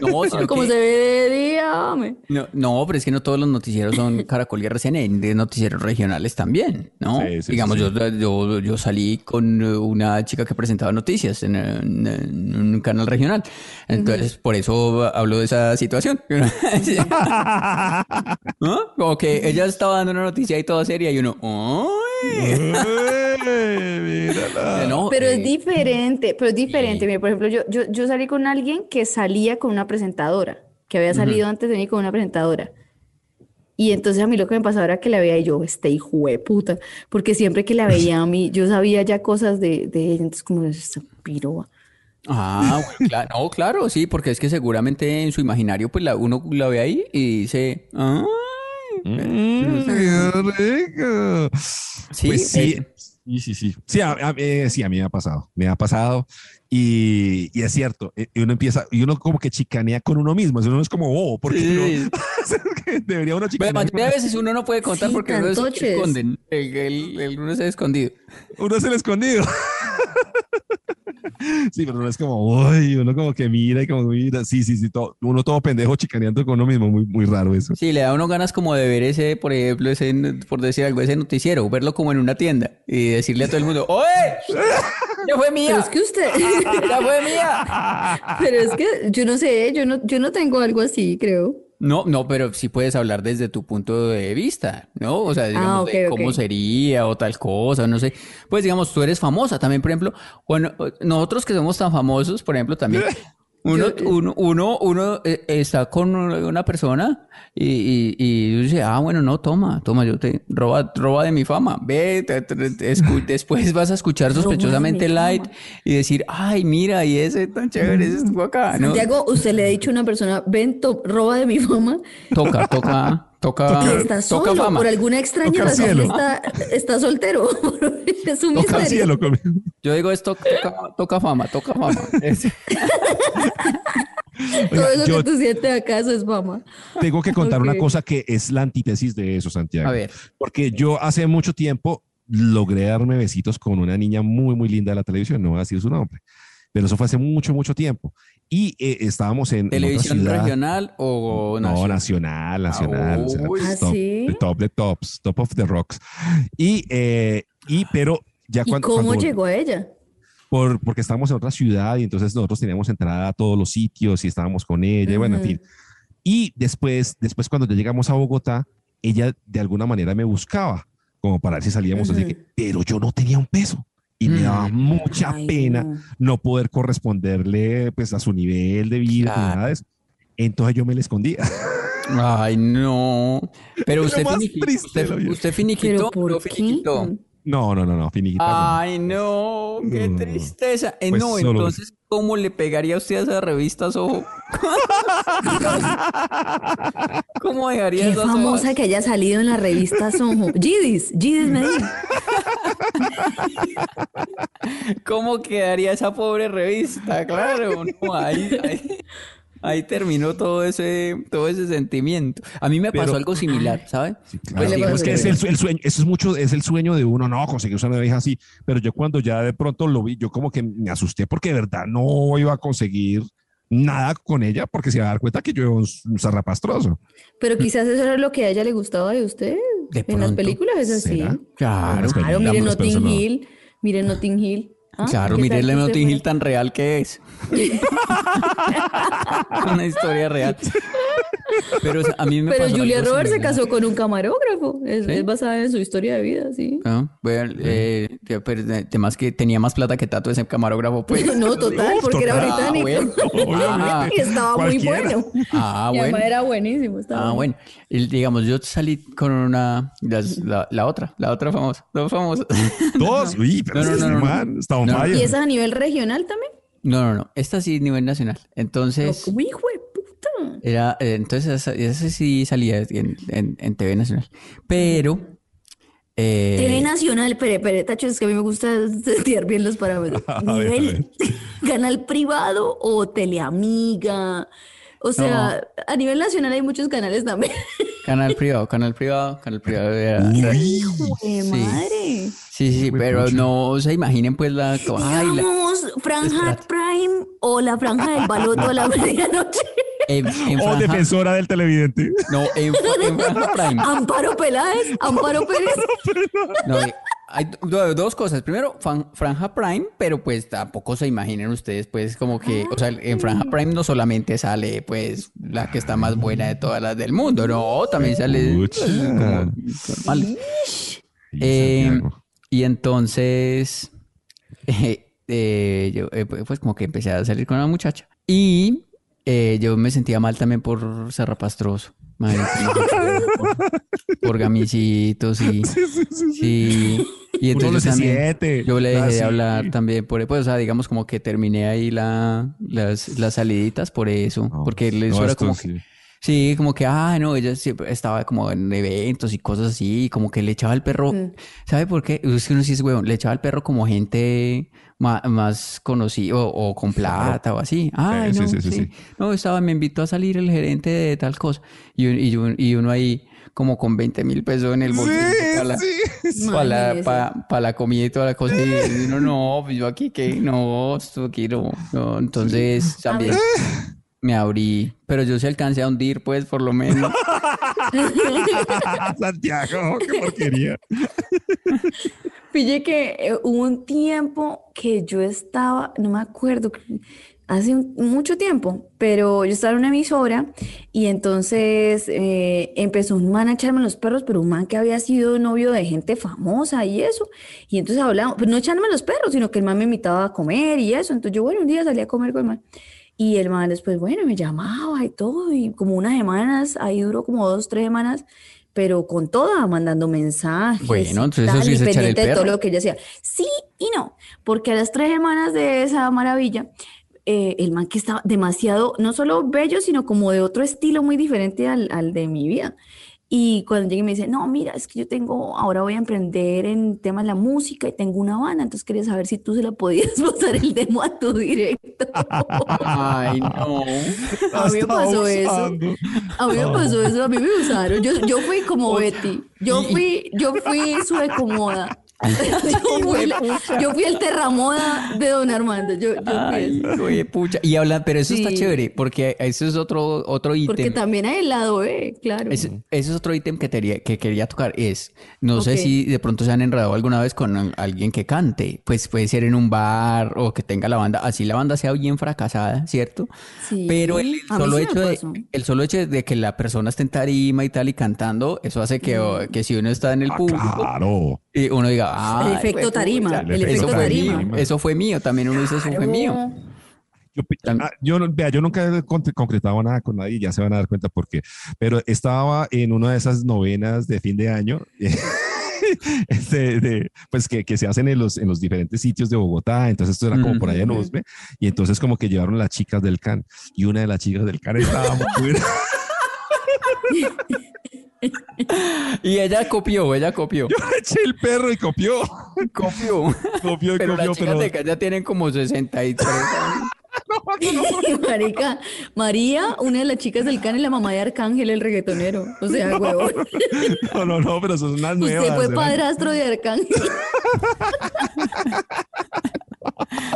No, sino como que- se ve de día, hombre. no, no, pero es que no todos los noticieros son Caracol y RCN, de noticieros regionales también, ¿no? Sí, sí, Digamos, sí, Yo, yo, yo salí con eh, una chica que presentaba noticias en, eh, en- en un canal regional. Entonces, por eso hablo de esa situación. ¿No? Como que ella estaba dando una noticia y toda seria y uno, ¡ay! Uy, mírala. No, Pero eh, es diferente, pero es diferente. Mira, por ejemplo, yo, yo, yo salí con alguien que salía con una presentadora, que había salido antes de mí con una presentadora. Y entonces a mí lo que me pasaba era que la veía y yo, este hijo de puta, porque siempre que la veía a mí, yo sabía ya cosas de, de ella, entonces como esta piroba. Ah, bueno, claro, no, claro, sí, porque es que seguramente en su imaginario, pues la, uno la ve ahí y dice, ¡ay! Mm, qué rico. Sí, Pues sí, sí, sí, sí. Sí, a, a- eh, sí, a mí me ha pasado. Me ha pasado. Y, y es cierto, eh, y uno empieza, y uno como que chicanea con uno mismo. Uno es como bobo, porque Sí. uno- debería uno Bueno, la chicanear. mayoría de veces uno no puede contar Sí, porque uno se esconden. El, el, el uno se ha escondido. Uno es el escondido. Sí, pero uno es como, uy, uno como que mira y como mira. Sí, sí, sí, todo- uno todo pendejo chicaneando con uno mismo. Muy, muy raro eso. Sí, le da a uno ganas como de ver ese, por ejemplo, ese, por decir algo, ese noticiero, verlo como en una tienda y decirle a todo el mundo, ¡Oye! ¡Ya fue Pero mía! es que usted, ¡Ya fue mía! pero es que yo no sé, yo no, yo no tengo algo así, creo. No, no, pero sí puedes hablar desde tu punto de vista, ¿no? O sea, digamos, Ah, de cómo sería o tal cosa, no sé. Pues digamos, tú eres famosa también, por ejemplo. Bueno, nosotros que somos tan famosos, por ejemplo, también. Uno, uno, uno, uno eh, está con una persona y, y, y dice, ah, bueno, no, toma, toma, yo te roba, roba de mi fama. Ve, te- te- te escu- después vas a escuchar sospechosamente light fama. y decir, ay, mira, y ese tan chévere, ese estuvo acá, ¿no? Santiago, usted le ha dicho a una persona, ven, to- roba de mi fama, Toca, toca, toca, está toca solo, fama. por alguna extraña Toca razón está, está soltero. es un Toca al misterio. cielo conmigo. Yo digo esto, toca, toca fama, toca fama. Todo eso yo- que tú sientes acaso es fama. Tengo que contar Ok. una cosa que es la antítesis de eso, Santiago. A ver. Porque yo hace mucho tiempo logré darme besitos con una niña muy, muy linda de la televisión, no voy a decir su nombre, pero eso fue hace mucho, mucho tiempo. Y eh, estábamos en, en otra ¿Televisión ciudad. regional o No, nacional? nacional, nacional. o sea. ¿Ah, top, sí? the top, the tops, top of the rocks. Y, eh, y pero ya ¿Y cuando, cómo cuando- llegó a ella? Por, porque estábamos en otra ciudad y entonces nosotros teníamos entrada a todos los sitios y estábamos con ella, y bueno, en fin. Y después, después cuando ya llegamos a Bogotá, ella de alguna manera me buscaba, como para ver si salíamos así Ujú. que, pero yo no tenía un peso. Y me daba Mm. mucha Ay, pena no. no poder corresponderle pues a su nivel de vida, Claro. nada de eso. Entonces yo me la escondía. Ay, no. Pero usted, más finiqui- triste usted, usted finiquitó, ¿Pero no por qué? finiquitó. No, no, no, no, finiquita. no. Ay, no, qué No. tristeza. Eh, Pues no, solo- entonces, ¿cómo le pegaría usted a esa revista Soho? ¿Cómo dejaría Qué esas famosa que haya salido en la revista Soho. Gidis, Gidis Medina. ¿Cómo quedaría esa pobre revista? Claro, no, ahí, ahí, ahí terminó todo ese, todo ese sentimiento. A mí me pasó Pero- algo similar, ¿sabe? Sí, Pues claro. digamos es que que- es el, el sueño, eso es mucho, es el sueño de uno, no, conseguir una vieja así, pero yo cuando ya de pronto lo vi, yo como que me asusté porque de verdad no iba a conseguir nada con ella porque se iba a dar cuenta que yo era un, un zarrapastroso. Pero quizás eso era lo que a ella le gustaba de usted. De en las películas es así. ¿Será? Claro, Claro, miren Notting. Hill. Miren Notting Hill. ¿Ah? claro, ¿Qué mire Hill fue? tan real que es. Una historia real. Pero o sea, a mí me Pero pasó Julia Roberts se casó con un camarógrafo. Es, ¿Sí? es basada en su historia de vida, sí. Ah, bueno, eh, además que tenía más plata que Tato ese camarógrafo, pues. No, total, porque era británico. Ah, bueno. Ah, y estaba muy bueno. Ah, y además bueno. era buenísimo. Estaba Ah, bueno. Y, digamos, yo salí con una, la, la otra, la otra famosa, dos famosas. Dos, uy, pero No, no, no, no, No. ¿Y esa a nivel regional también? No, no, no. Esta sí, nivel nacional. Entonces, Uy, hijo de puta. era, eh, entonces esa, esa sí salía en, en, en TV Nacional. Pero, eh, TV Nacional, pere, pere, Tacho, es que a mí me gusta estudiar bien los parámetros. A a ¿Nivel canal privado o teleamiga? O sea, a nivel nacional hay muchos canales también. canal privado, canal privado, canal privado. Uy, ¡De madre! Sí, sí, sí, pero no se imaginen pues la... Ay, la- Digamos, Franja Prime o la Franja del Baloto a la medianoche. en, en o defensora del televidente. No, en, en Franja Prime. Amparo Peláez, Amparo Pérez. No, eh, hay do- dos cosas. Primero, fan- Franja Prime, pero pues tampoco se imaginen ustedes, pues como que, o sea, en Franja Prime no solamente sale pues la que está más buena de todas las del mundo, no, también sale pues, Pucha. como normal. Eh, y entonces, eh, eh, yo eh, pues como que empecé a salir con una muchacha y yo me sentía mal también por ser rapastroso. Por, gamicitos y sí. Y entonces yo también, yo le dejé de hablar también por pues, o sea, digamos como que terminé ahí la, las, las saliditas por eso, No, porque le no, era como que, sí, como que, ah, no, ella siempre estaba como en eventos y cosas así, y como que le echaba al perro, ¿sabe por qué? Es que uno sí es huevón, le echaba al perro como gente ma- más, conocida o, o con plata o así. Ay, Sí, no, sí, sí, sí. sí. No, estaba, me invitó a salir el gerente de tal cosa, y, y, y uno ahí como con 20 mil pesos en el bolsillo para la, para la, Imagínese. pa- pa la comida y toda la cosa. Y uno, no, pues yo aquí que no, esto aquí no. no. Entonces también me abrí, pero yo sí alcancé a hundir, pues por lo menos. Santiago, qué porquería. Pille que eh, hubo un tiempo que yo estaba, no me acuerdo, hace un- mucho tiempo, pero yo estaba en una emisora y entonces eh, empezó un man a echarme los perros, pero un man que había sido novio de gente famosa y eso. Y entonces hablábamos, pues no echarme los perros, sino que el man me invitaba a comer y eso. Entonces yo, bueno, un día salí a comer con el man. Y el man después, bueno, me llamaba y todo, y como unas semanas, ahí duró como dos, tres semanas, pero con toda, mandando mensajes. Bueno, entonces eso sí y es el de todo lo que ella hacía. Sí y no, porque a las tres semanas de esa maravilla, eh, el man que estaba demasiado, no solo bello, sino como de otro estilo muy diferente al, al de mi vida. Y cuando llegué me dice, no, mira, es que yo tengo, ahora voy a emprender en temas de la música y tengo una banda, entonces quería saber si tú se la podías pasar el demo a tu directo. Ay, no. A mí me pasó eso. A mí me pasó eso, a mí me usaron. Yo, yo fui como Betty. Yo fui, yo fui su ecomoda. Yo fui, la- yo fui el terramoda de Don Armando. Yo, yo fui Ay, eso. oye, pucha. Y hablan, pero eso está chévere, porque eso es otro, otro Porque ítem. también hay el lado B, claro. Ese, ese es otro ítem que, quería- que quería tocar. Es, no sé si de pronto se han enredado alguna vez con al- alguien que cante. Pues puede ser en un bar o que tenga la banda, así la banda sea bien fracasada, ¿cierto? Sí, Pero el, solo hecho de, el solo hecho de que la persona esté en tarima y tal y cantando, eso hace que, que si uno está en el Ah, público claro. Y uno diga, El "Ay, efecto tarima, pucha, el eso efecto fue tarima. mío, eso fue mío, también uno dice, eso fue mío. Yo, ah, yo, vea, yo nunca he con- concretado nada con nadie, ya se van a dar cuenta por qué. Pero estaba en una de esas novenas de fin de año, este, de- pues que, que se hacen en los, en los diferentes sitios de Bogotá. Entonces esto era como por allá en. Usme. Y entonces como que llevaron las chicas del CAN. Y una de las chicas del CAN estaba muy... Y ella copió, ella copió. Yo eché el perro y copió. Copió. Copió y Pero las copió, chicas pero... de acá ya tienen como 63 años. Marica, María, una de las chicas del can, es la mamá de Arcángel, el reggaetonero. O sea, huevón. No, no, no, pero son unas nuevas. Usted fue padrastro de Arcángel.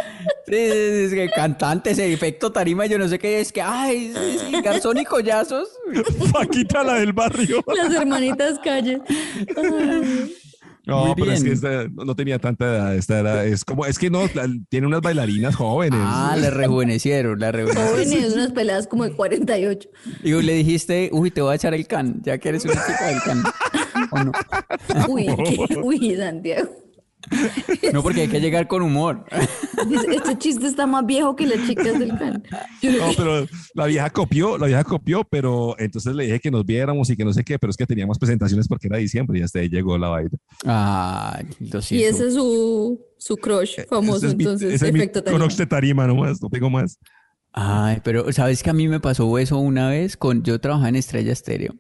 Sí, sí, sí, es que cantantes, el efecto tarima, yo no sé qué es que, ay, sí, sí, garzón y collazos. Paquita, la del barrio. Las hermanitas calle. Ay. No, Muy pero es que esta no no tenía tanta edad. Esta era, es como, es que no, la- tiene unas bailarinas jóvenes. Ah, la rejuvenecieron, la rejuvenecieron. Jóvenes, unas peladas como de 48. Y le dijiste, uy, te voy a echar el can, ya que eres una chica del can. ¿O no? Uy, qué- uy, Santiago. No, porque hay que llegar con humor. Este chiste está más viejo que las chicas del can. Yo No, pero la vieja copió, la vieja copió, pero entonces le dije que nos viéramos y que no sé qué, pero es que teníamos presentaciones porque era diciembre y hasta ahí llegó la vaina. Lo y ese es su, su crush famoso, es mi- entonces, ese es mi efecto tarima. crush de tarima nomás, no tengo más. Ay, pero ¿sabes que a mí me pasó eso una vez con yo trabajaba en Estrella Estéreo?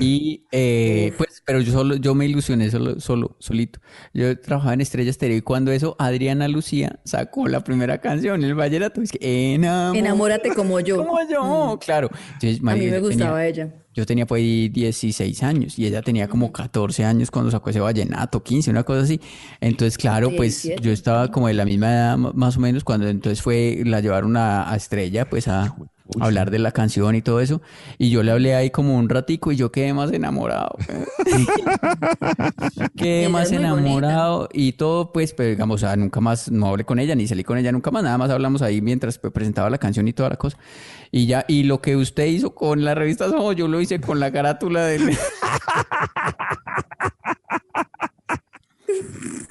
Y eh, pues, pero yo solo, yo me ilusioné solo, solo, solito. Yo trabajaba en Estrella Estéreo y cuando eso, Adriana Lucía sacó la primera canción, el vallenato, es que Enamórate como yo. como yo, claro. Entonces, A mí me gustaba tenía- ella. Yo tenía pues ahí 16 años y ella tenía como 14 años cuando sacó ese vallenato, 15, una cosa así. Entonces, claro, pues 17. yo estaba como de la misma edad más o menos cuando entonces fue, la llevaron a, a Estrella pues a hablar de la canción y todo eso. Y yo le hablé ahí como un ratico y yo quedé más enamorado. quedé Ella más bonita. enamorado y todo pues, pero digamos, o sea, nunca más no hablé con ella ni salí con ella nunca más, nada más hablamos ahí mientras pues, presentaba la canción y toda la cosa. Y ya, y lo que usted hizo con la revista Somos, yo lo hice con la carátula del...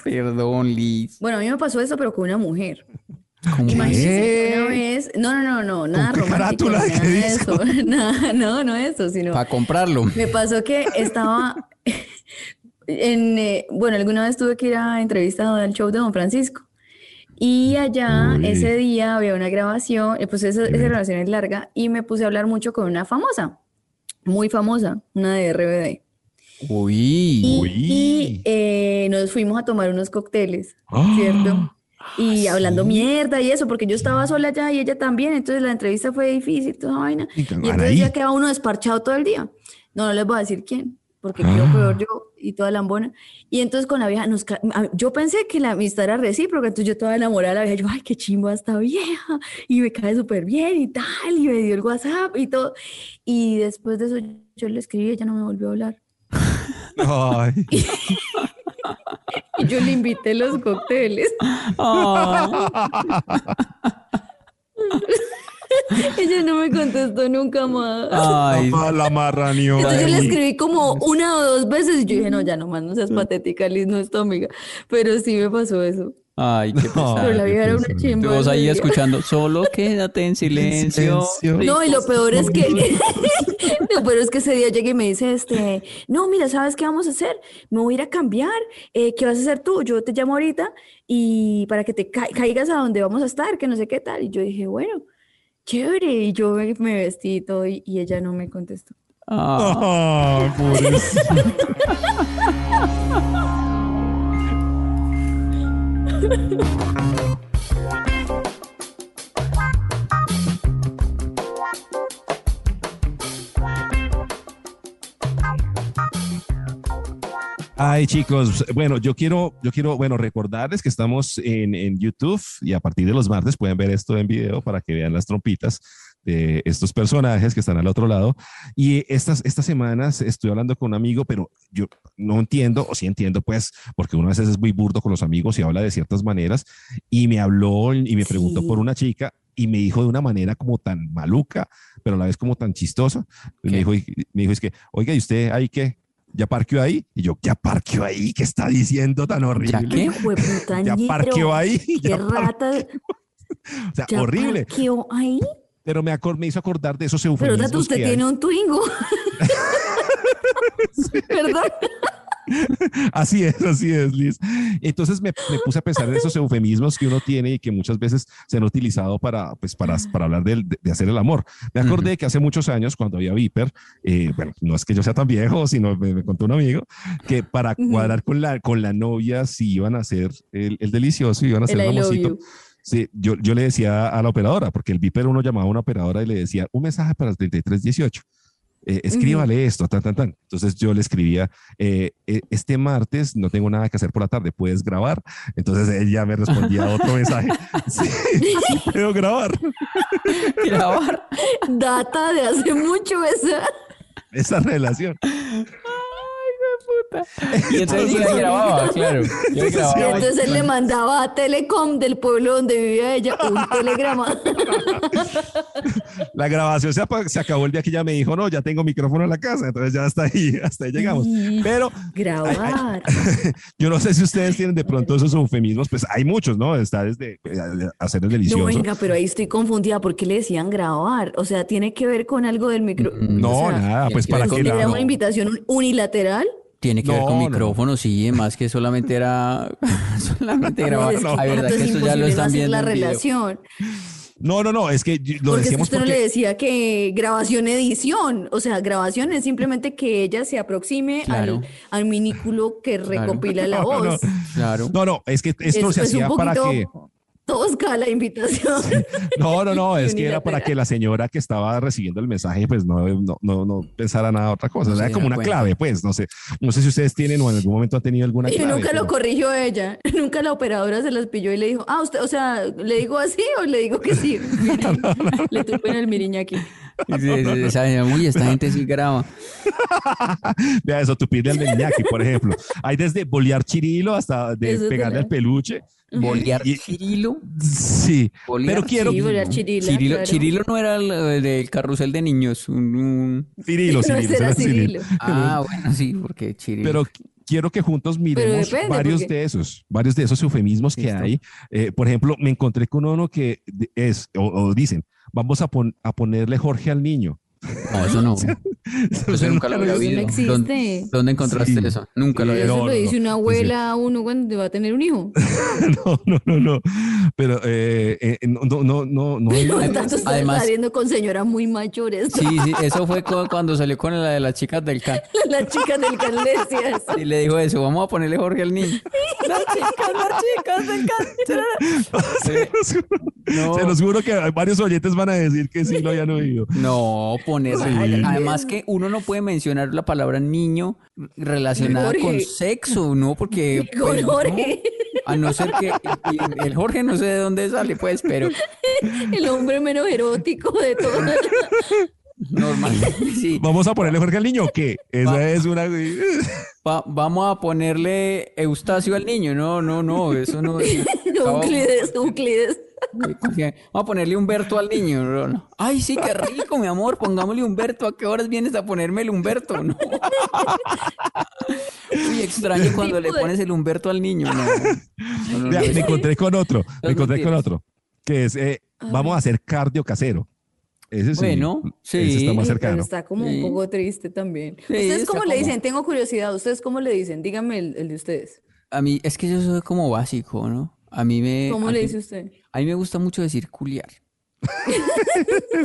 Perdón, Liz. Bueno, a mí me pasó eso, pero con una mujer. Imagínese una vez, no, no, no, no, nada romántico, nada de eso, nada, no, no eso, sino Para comprarlo. me pasó que estaba en, eh, bueno, alguna vez tuve que ir a entrevista al show de Don Francisco y allá Uy. ese día había una grabación, eh, pues esa, esa grabación es larga y me puse a hablar mucho con una famosa, muy famosa, una de RBD. Uy. Y, Uy. y, eh, nos fuimos a tomar unos cócteles, Ah. ¿cierto? Y hablando mierda y eso, porque yo estaba sola allá y ella también, entonces la entrevista fue difícil, toda esa vaina. Y entonces ya queda uno desparchado todo el día. No, no les voy a decir quién, porque quedo Ah. peor yo y toda lambona. Y entonces con la vieja, nos yo pensé que la amistad era recíproca, entonces yo toda enamorada de la vieja, yo, ay, qué chimba esta vieja, y me cae súper bien y tal, y me dio el WhatsApp y todo. Y después de eso yo le escribí, ella no me volvió a hablar. Ay. Y yo le invité los cócteles. Ella no me contestó nunca más. Ay, La, la marraneó. Entonces yo le escribí como una o dos veces y yo dije, no, ya no más, no seas patética, Liz, no es tu amiga. Pero sí me pasó eso. Ay, qué pesar. Pero la vieja era una chimba. Vos ahí escuchando, solo quédate en silencio. silencio. No, y lo peor es que, lo peor es que ese día llegué y me dice, este, no, mira, ¿sabes qué vamos a hacer? Me voy a ir a cambiar. Eh, ¿qué vas a hacer tú? Yo te llamo ahorita y para que te ca- caigas a donde vamos a estar, que no sé qué tal. Y yo dije, bueno, chévere. Y yo me, me vestí y todo y, y ella no me contestó. Ah, pobrecito. Ay, chicos, bueno, yo quiero, yo quiero, bueno, recordarles que estamos en, en YouTube y a partir de los martes pueden ver esto en video para que vean las trompitas de estos personajes que están al otro lado. Y estas, estas semanas estoy hablando con un amigo, pero yo no entiendo, o sí entiendo, pues, porque uno a veces es muy burdo con los amigos y habla de ciertas maneras, y me habló y me preguntó Sí. por una chica y me dijo de una manera como tan maluca, pero a la vez como tan chistosa. Me ¿Qué? dijo, me dijo, es que, oiga, ¿y usted ahí qué? ¿Ya parqueó ahí? Y yo, ¿ya parqueó ahí? ¿Qué está diciendo tan horrible? ¿qué? De puta, Ya parqueó ahí. Qué Ya rata. o sea, ya horrible. parqueó ahí. Pero me, me hizo acordar de esos Pero eufemismos Tato, usted que hay. tiene un Twingo. Perdón. Así es, así es, Liz. Entonces me, me puse a pensar en esos eufemismos que uno tiene y que muchas veces se han utilizado para, pues, para, para hablar de, de hacer el amor. Me acordé que hace muchos años, cuando había Viper, eh, bueno, no es que yo sea tan viejo, sino me, me contó un amigo, que para cuadrar con la, con la novia, si iban a hacer el, el delicioso, iban a hacer El el I love amorcito. Sí, yo, yo le decía a la operadora, porque el Viper uno llamaba a una operadora y le decía un mensaje para el 3318. Eh, escríbale esto, tan, tan, tan. Entonces yo le escribía, eh, eh, este martes no tengo nada que hacer por la tarde, ¿puedes grabar? Entonces ella me respondía otro mensaje, sí, sí puedo grabar. grabar. Data de hace mucho esa. Esa relación. Y entonces ella grababa, claro. Yo grababa. Entonces le mandaba a Telecom del pueblo donde vivía ella un telegrama. La grabación se, se acabó el día que ella me dijo, no, ya tengo micrófono en la casa, entonces ya hasta ahí, hasta ahí llegamos. Pero Grabar. yo no sé si ustedes tienen de pronto esos eufemismos, pues hay muchos, ¿no? Está desde eh, hacer el delicioso. No, venga, pero ahí estoy confundida. ¿Por qué le decían grabar? O sea, ¿tiene que ver con algo del micro? No, o sea, nada, pues para que. ¿Era una invitación un- unilateral? Tiene que ver No, con no. micrófonos, sí, además que solamente era solamente grabar. Es que Ay, verdad que es esto ya lo imposible no están hacer viendo la relación. No, no, no, es que yo- lo Porque es que decíamos usted no porque... le decía que grabación edición, o sea, grabación es simplemente que ella se aproxime Claro. al, al minículo que recopila la No, no. voz. Claro. No, no, es que esto Es- se es un hacía para que... tosca la invitación. No, no, no, es que era para que la señora que estaba recibiendo el mensaje, pues no, no, no, no pensara nada otra cosa. No se como una cuenta. clave, pues, no sé. No sé si ustedes tienen o en algún momento han tenido alguna Y clave. nunca lo pero- corrigió ella, nunca la operadora se las pilló y le dijo, ah, usted, o sea, ¿le digo así o le digo que sí? Miren, le tupen el miriña aquí. Sí, sí, sí, Uy, esta gente sí graba. Vea eso, tupirle al Iñaki, por ejemplo. Hay desde bolear chirilo hasta de Eso pegarle al peluche. Bolear Y- Chirilo. Sí, Bolear pero quiero... Sí, bolear chirila, claro. Chirilo no era el, el del carrusel de niños. un- un- Cirilo, Cirilo, era Cirilo. Cirilo. Ah, bueno, sí, porque Chirilo. Pero quiero que juntos miremos depende, varios porque- de esos, varios de esos eufemismos que Listo. hay. Eh, por ejemplo, me encontré con uno que es, o, o dicen, vamos a, pon- a ponerle Jorge al niño. No, eso no. Eso nunca lo había Eso no. ¿Dónde, dónde encontraste Sí. eso? Nunca lo Sí, había Eso no, lo dice no. una abuela a uno cuando va a tener un hijo. no, no, no, no. Pero eh, eh, no, no, no, no. Pero está además- saliendo con señoras muy mayores. Sí, sí, eso fue cu- cuando salió con la de las chicas del CAN. Las chicas del can le decía eso. Y le dijo eso, vamos a ponerle Jorge al niño. Las chicas, las chicas del CAN. juro, No. se los juro que varios oyentes van a decir que sí lo habían oído. No, poner. Sí. Además que uno no puede mencionar la palabra niño relacionada Jorge. con sexo, ¿no? Porque. Con pues, no. Jorge. A no ser que. el Jorge no sé de dónde sale, pues, pero El hombre menos erótico de todos. normalmente sí. ¿Vamos a ponerle Jorge al niño o qué? Esa Va. es una... Va- vamos a ponerle Eustacio al niño. No, no, no, eso no. Euclides, Euclides. Vamos a ponerle Humberto al niño. no. Ay, sí, qué rico, mi amor. Pongámosle Humberto. ¿A qué horas vienes a ponerme el Humberto? No. Uy, extraño cuando le pones el Humberto al niño. No. No, no, Vea, no, me encontré con otro, me encontré con otro, que es, eh, vamos a hacer cardio casero. Ese sí, Bueno, ese sí. está más Pero cercano. está como Sí. un poco triste también. Sí, ¿Ustedes cómo le como- dicen? Tengo curiosidad. ¿Ustedes cómo le dicen? Díganme el, el de ustedes. A mí, es que yo soy como básico, ¿no? A mí me. ¿Cómo a le mí- dice usted? A mí me gusta mucho decir culiar.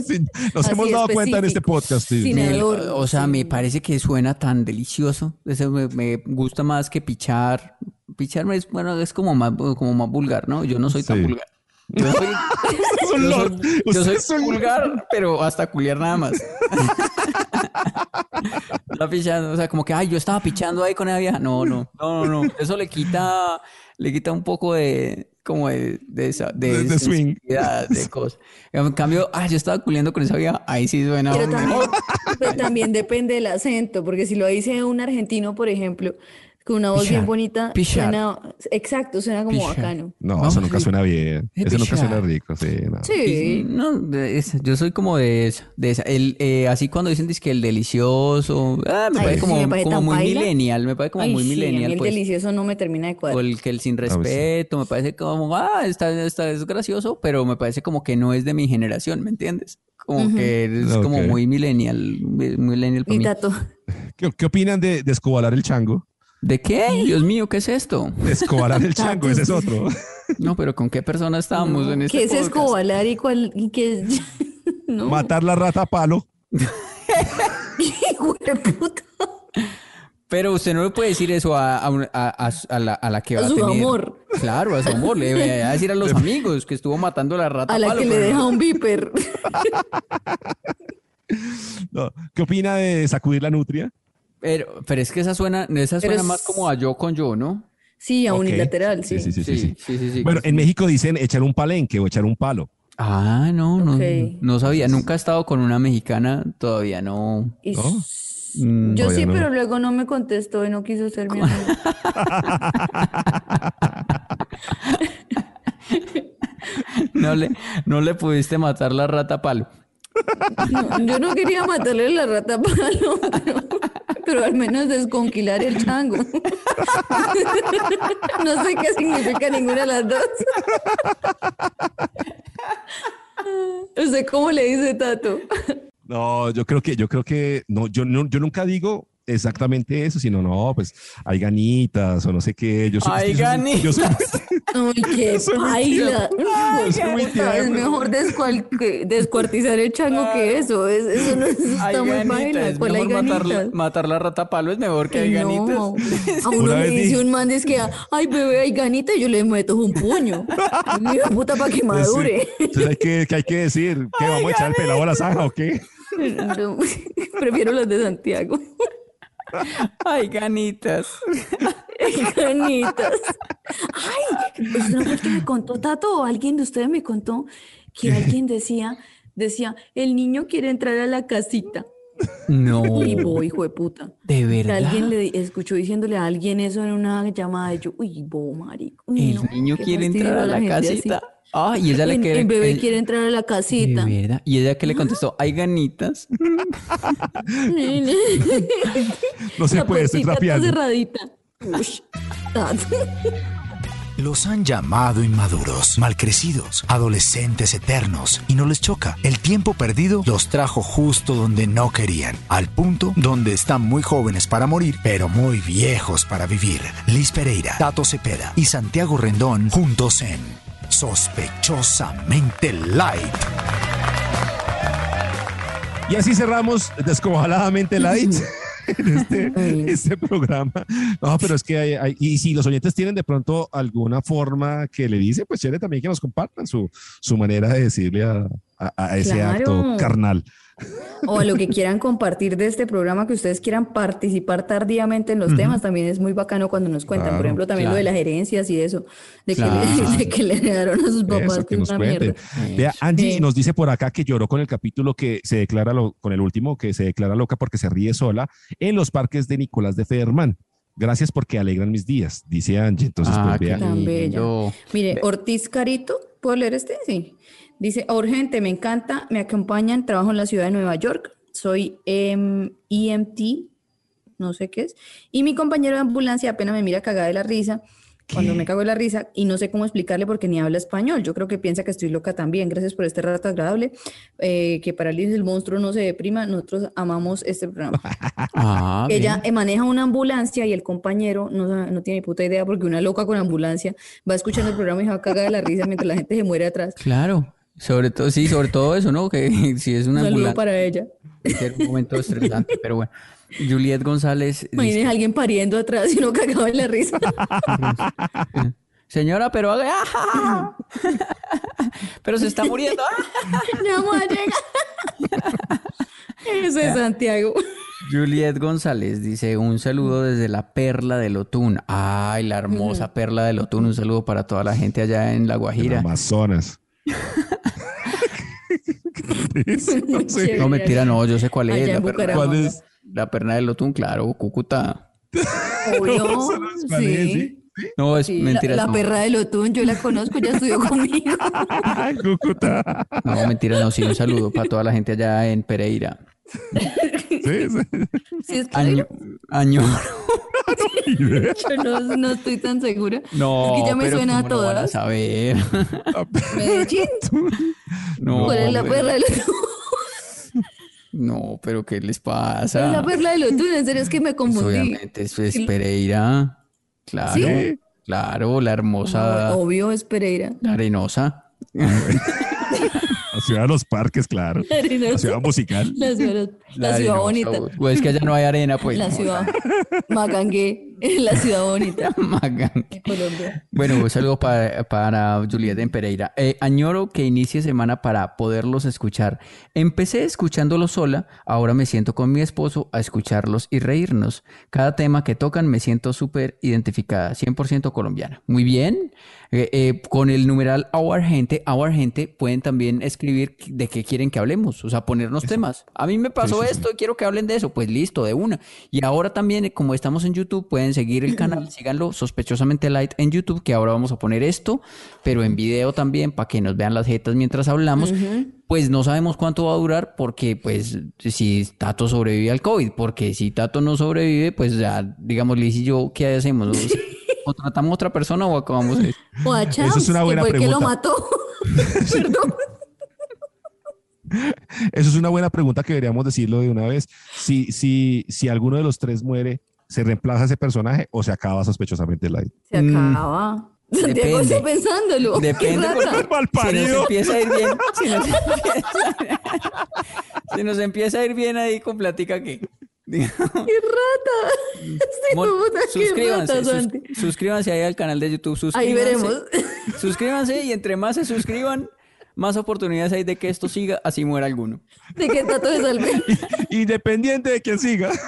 Sí, nos Así hemos dado cuenta en este podcast. sí. Sin Me- o sea, me parece que suena tan delicioso. Eso me, me gusta más que pichar. Pichar es, bueno, es como más, como más vulgar, ¿no? Yo no soy tan Sí. vulgar. Yo soy, Es un yo soy- yo Usted soy es un- vulgar, pero hasta culiar nada más. Está pichando, o sea, como que, ay, yo estaba pichando ahí con esa vieja. No, no, no, no, no. Eso le quita, le quita un poco de, como de, de esa, de, De- de swing. de cosas. En cambio, ay, yo estaba culiando con esa vieja, ahí sí suena Pero mejor. pero también depende del acento, porque si lo dice un argentino, por ejemplo, con una voz bien bonita, pichar. suena, exacto, suena como Pichar. bacano. No, Vamos eso nunca suena bien. Eso nunca suena rico, sí. no. Sí. No, yo soy como de esa, de esa. El, eh, así cuando dicen que el delicioso, ah, me Ay, parece sí, como, me parece como tan muy paila. millennial, me parece como Ay, muy sí, a mí millennial, el pues. delicioso no me termina de O cuadrar. el que el sin sí. respeto, me parece como, ah, está, está, es gracioso, pero me parece como que no es de mi generación, ¿me entiendes? Como que es como muy millennial, muy millennial para Mi mí. tato. ¿Qué, qué opinan de, de escobalar el chango? ¿De qué? Dios mío, ¿qué es esto? Escobalar el chango, ese es otro. No, pero ¿con qué persona estamos en este ¿Qué es podcast? escobalar y cuál? Y qué es? no. Matar la rata a palo. Hijo de puta. Pero usted no le puede decir eso a, a, a- a- a la, a la que A va a su tener. amor. Claro, a su amor. Le voy a decir a los amigos que estuvo matando la rata. A la palo, que le deja un viper. No. ¿Qué opina de sacudir la nutria? Pero, pero es que esa suena, esa suena es- más como a yo con yo, ¿no? Sí, a unilateral, sí. Sí, sí, sí, sí. sí, sí, sí. Bueno, en México dicen echar un palenque o echar un palo. Ah, no, no, no sabía. Nunca he estado con una mexicana, todavía no. S- Mm, Yo sí, no. pero luego no me contestó y no quiso ser mi amigo. No le, no le pudiste matar la rata palo. No, yo no quería matarle la rata palo, pero, pero al menos desconquilar el chango. No sé qué significa ninguna de las dos. ¿Usted cómo le dice Tato? No, yo creo que, yo creo que, no, yo, no, yo nunca digo exactamente eso, sino no, pues hay ganitas o no sé qué. Yo soy, Hay yo soy- yo soy- Ay, qué tierno. Es mejor descual- que- descuartizar el chango que eso. Es- eso no Hay está muy ganitas, paila. es ¿Cuál hay mejor matar, la- ganitas? matar la rata a palo es mejor que hay No, ganitas. a uno le dice dije- un man, es que, ay, bebé, hay ganita, y yo le meto un puño. Mi puta para que madure. Entonces hay que, ¿qué hay que decir? ¿Qué vamos a echar el pelado a la zanja o qué? No, prefiero las de Santiago. Ay, ganitas. Ay, ganitas. Ay, es una vez que me contó Tato, o alguien de ustedes me contó que alguien decía decía, el niño quiere entrar a la casita. No. Y voy, hijo de puta. De Que verdad. alguien le escuchó diciéndole a alguien eso en una llamada y yo, uy, bo, marico. uy, El no, niño quiere entrar a la así. Ah, y ella le quiere. el bebé quiere entrar a la casita. De verdad. Y ella que le contestó, hay ganitas. No se La puede, estoy trapeando. cerradita. Los han llamado inmaduros, malcrecidos, adolescentes eternos, y no les choca. El tiempo perdido los trajo justo donde no querían, al punto donde están muy jóvenes para morir, pero muy viejos para vivir. Liz Pereira, Tato Cepeda y Santiago Rendón juntos en Sospechosamente Light. Y así cerramos descobaladamente light en este, este programa. No, pero es que hay, hay- y si los oyentes tienen de pronto alguna forma que le dice, pues chévere también que nos compartan su, su manera de decirle a, a- a ese Claro. acto carnal. O a lo que quieran compartir de este programa, que ustedes quieran participar tardíamente en los temas, también es muy bacano cuando nos cuentan. Por ejemplo, también lo de las herencias y eso, de que, le, de que le heredaron a sus papás, Eso, que nos mierda. Vea, Angie nos dice por acá que lloró con el capítulo que se declara, lo- con el último, que se declara loca porque se ríe sola en los parques de Nicolás de Federman. Gracias porque alegran mis días, dice Angie. Entonces, Ah, pues qué vea. Tan bella. Mire, Ortiz Carito, ¿puedo leer este? Sí. Dice, urgente, me encanta, me acompañan, trabajo en la ciudad de Nueva York, soy em, EMT, no sé qué es, y mi compañero de ambulancia apenas me mira cagada de la risa, cuando me cago de la risa, y no sé cómo explicarle porque ni habla español, yo creo que piensa que estoy loca también, gracias por este rato agradable, eh, que para Liz el monstruo no se deprima, nosotros amamos este programa. Ah, Ella bien. eh, maneja una ambulancia y el compañero no, no tiene ni puta idea porque una loca con ambulancia va escuchando el programa y se va a cagar de la risa mientras la gente se muere atrás. Claro. Sobre todo, sí, sobre todo eso, ¿no? Que si es Un una saludo ambulancia, para ella. ser un momento estresante, pero bueno. Juliet González Imagínese dice, a alguien pariendo atrás y no cagado de la risa. señora, pero haga... ¡ah! pero se está muriendo. ¡ah! ya vamos a llegar. Eso es Santiago. Juliet González dice un saludo desde la Perla del Otún. Ay, la hermosa Perla del Otún. Un saludo para toda la gente allá en La en Guajira. Amazonas. no sé. No, mentira, no, yo sé cuál es. La Bucaramanga. ¿Cuál es? la perna del Otún, claro, Cúcuta. Obvio. ¿Cuál es? Sí. ¿Sí? No, es Sí, la, mentira. la no. perra del Otún, yo la conozco, ya estudió conmigo. Cúcuta. No, mentira, no, sí, un saludo para toda la gente allá en Pereira. Sí, sí. Sí, es que Año, año. yo no, no estoy tan segura. No, es que ya me pero suena a ¿cómo no van a todas. saber. Medellín. No, ¿Cuál es la perla del Otún? No, pero ¿qué les ¿Cuál es pasa? la perla del Otún? En serio, es que me Pues confundí. obviamente, eso es Pereira. Claro, ¿Sí? claro, la hermosa, Obvio es Pereira. la arenosa. Ciudad de los parques, claro. La ciudad musical. La ciudad, la ciudad bonita. O es que allá no hay arena, pues. La ciudad Magangué, la ciudad bonita Magan. de Colombia. Bueno, un saludo para, para Julieta en Pereira. Eh, añoro que inicie semana para poderlos escuchar. Empecé escuchándolos sola, ahora me siento con mi esposo a escucharlos y reírnos. Cada tema que tocan me siento súper identificada, 100% colombiana. Muy bien. Eh, eh, con el numeral Our Gente, Our Gente, pueden también escribir de qué quieren que hablemos, o sea, ponernos temas. A mí me pasó sí, sí. esto, quiero que hablen de eso, pues listo, de una. Y ahora también, como estamos en YouTube, pueden seguir el canal, síganlo sospechosamente light en YouTube, que ahora vamos a poner esto, pero en video también, para que nos vean las jetas mientras hablamos. Pues no sabemos cuánto va a durar, porque pues si Tato sobrevive al COVID, porque si Tato no sobrevive, pues ya, digamos, Liz y yo, ¿qué hacemos? ¿Contratamos otra persona o acabamos esto? O a Champs, es una buena que fue el que lo pregunta. mató. Perdón. Eso es una buena pregunta que deberíamos decirlo de una vez. Si, si, si alguno de los tres muere, ¿se reemplaza a ese personaje o se acaba sospechosamente light? Se Mm, acaba. Santiago depende. está pensándolo. Qué Depende porque si nos empieza a ir bien, si nos empieza, si nos empieza a ir bien ahí con plática que ¡Qué rata! Qué suscríbanse, rata, sus- suscríbanse ahí al canal de YouTube, suscríbanse. Ahí veremos. Suscríbanse y entre más se suscriban, más oportunidades hay de que esto siga, así muera alguno. De que Tato se salve. Independiente de quién siga.